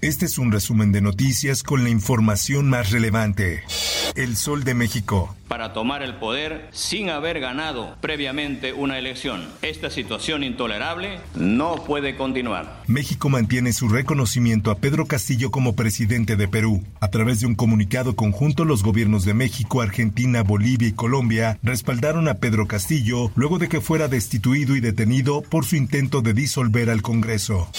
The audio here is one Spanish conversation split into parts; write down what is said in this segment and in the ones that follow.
Este es un resumen de noticias con la información más relevante. El Sol de México. para tomar el poder sin haber ganado previamente una elección. Esta situación intolerable no puede continuar. México mantiene su reconocimiento a Pedro Castillo como presidente de Perú. A través de un comunicado conjunto, los gobiernos de México, Argentina, Bolivia y Colombia respaldaron a Pedro Castillo luego de que fuera destituido y detenido por su intento de disolver al Congreso.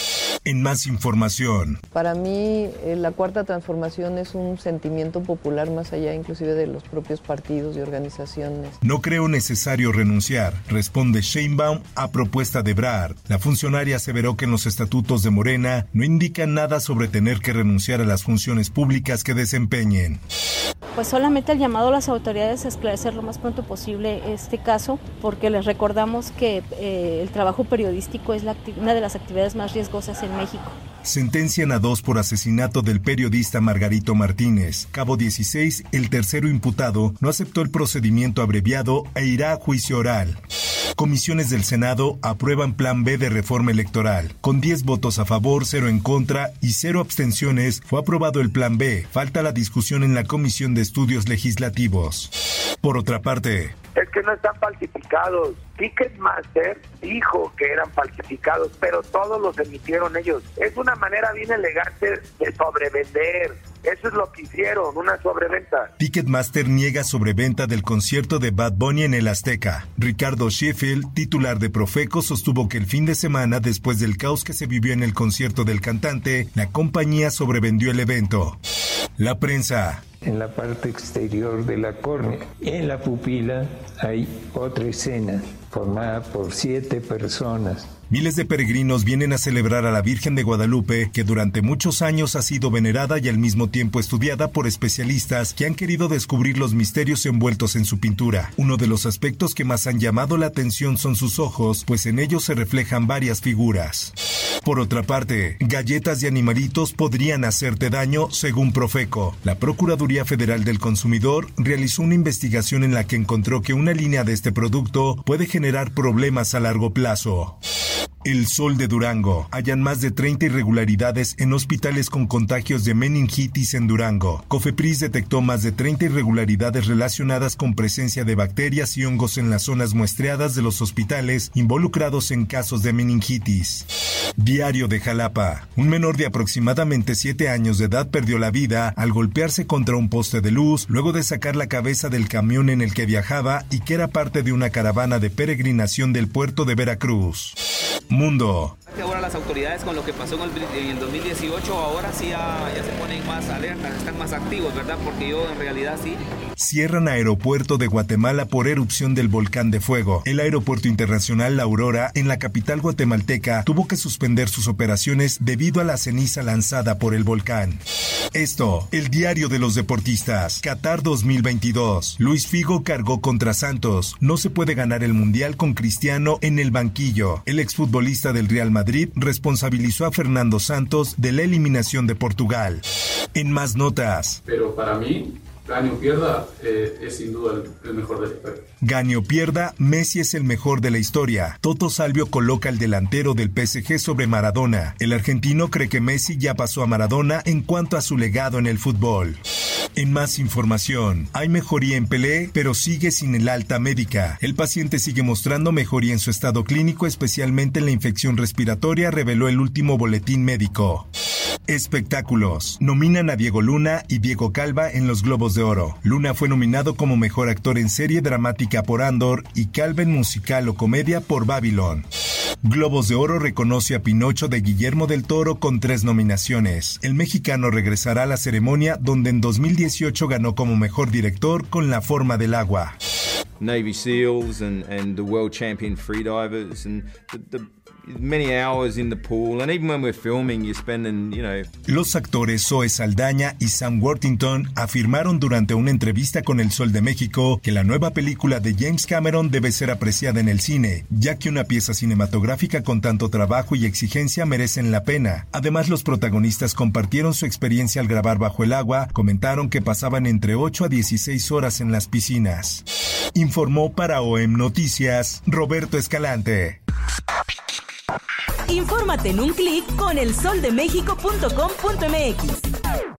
En más información, Para mí, eh, la cuarta transformación es un sentimiento popular más allá inclusive de los propios partidos y organizaciones. no creo necesario renunciar, responde Sheinbaum a propuesta de Brad. La funcionaria aseveró que en los estatutos de Morena no indican nada sobre tener que renunciar a las funciones públicas que desempeñen. Pues solamente el llamado a las autoridades a esclarecer lo más pronto posible este caso, porque les recordamos que eh, el trabajo periodístico es la una de las actividades más riesgosas en México. Sentencian a dos por asesinato del periodista Margarito Martínez. Cabo 16, el tercero imputado, no aceptó el procedimiento abreviado e irá a juicio oral. Comisiones del Senado aprueban Plan B de reforma electoral. Con 10 votos a favor, 0 en contra y 0 abstenciones, fue aprobado el Plan B. Falta la discusión en la Comisión de Estudios Legislativos. Por otra parte, Es que no están falsificados. Ticketmaster dijo que eran falsificados, pero todos los emitieron ellos. Es una manera bien elegante de sobrevender. Eso es lo que hicieron, una sobreventa. Ticketmaster niega sobreventa del concierto de Bad Bunny en el Azteca. Ricardo Sheffield, titular de Profeco, sostuvo que el fin de semana, después del caos que se vivió en el concierto del cantante, la compañía sobrevendió el evento. La prensa. En la parte exterior de la córnea, en la pupila, hay otra escena formada por siete personas. Miles de peregrinos vienen a celebrar a la Virgen de Guadalupe, que durante muchos años ha sido venerada y al mismo tiempo estudiada por especialistas que han querido descubrir los misterios envueltos en su pintura. Uno de los aspectos que más han llamado la atención son sus ojos, pues en ellos se reflejan varias figuras. Por otra parte, galletas de animalitos podrían hacerte daño, según Profeco. La Procuraduría Federal del Consumidor realizó una investigación en la que encontró que una línea de este producto puede generar problemas a largo plazo. El Sol de Durango. Hallan más de 30 irregularidades en hospitales con contagios de meningitis en Durango. Cofepris detectó más de 30 irregularidades relacionadas con presencia de bacterias y hongos en las zonas muestreadas de los hospitales involucrados en casos de meningitis. Diario de Jalapa. Un menor de aproximadamente 7 años de edad perdió la vida al golpearse contra un poste de luz luego de sacar la cabeza del camión en el que viajaba y que era parte de una caravana de peregrinación del puerto de Veracruz. Mundo. Las autoridades con lo que pasó en el, en el 2018 ahora sí ya, ya se ponen más alertas, están más activos, ¿verdad? Porque yo en realidad sí. Cierran aeropuerto de Guatemala por erupción del volcán de fuego. El aeropuerto internacional La Aurora, en la capital guatemalteca, tuvo que suspender sus operaciones debido a la ceniza lanzada por el volcán. Esto, el diario de los deportistas. Qatar 2022. Luis Figo cargó contra Santos. No se puede ganar el mundial con Cristiano en el banquillo. El exfutbolista del Real Madrid responsabilizó a Fernando Santos de la eliminación de Portugal. En más notas. Pero para mí, gane o pierda, eh, es sin duda el, el mejor de la historia. Pierda, Messi es el mejor de la historia. Toto Salvio coloca al delantero del PSG sobre Maradona. El argentino cree que Messi ya pasó a Maradona en cuanto a su legado en el fútbol. En más información, hay mejoría en Pelé, pero sigue sin el alta médica. El paciente sigue mostrando mejoría en su estado clínico, especialmente en la infección respiratoria, reveló el último boletín médico. Espectáculos. Nominan a Diego Luna y Diego Calva en los Globos de Oro. Luna fue nominado como mejor actor en serie dramática por Andor y Calva en musical o comedia por Babylon. Globos de Oro reconoce a Pinocho de Guillermo del Toro con tres nominaciones. El mexicano regresará a la ceremonia donde en 2018 ganó como mejor director con La forma del agua. Navy SEALs and, the world champion freedivers and many hours in the pool and even when we're filming you're spending, you know. Los actores Zoe Saldaña y Sam Worthington afirmaron durante una entrevista con El Sol de México que la nueva película de James Cameron debe ser apreciada en el cine, ya que una pieza cinematográfica con tanto trabajo y exigencia merecen la pena. Además, los protagonistas compartieron su experiencia al grabar bajo el agua, comentaron que pasaban entre 8 a 16 horas en las piscinas. Informó para OEM Noticias Roberto Escalante. Infórmate en un clic con elsoldemexico.com.mx.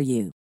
for you.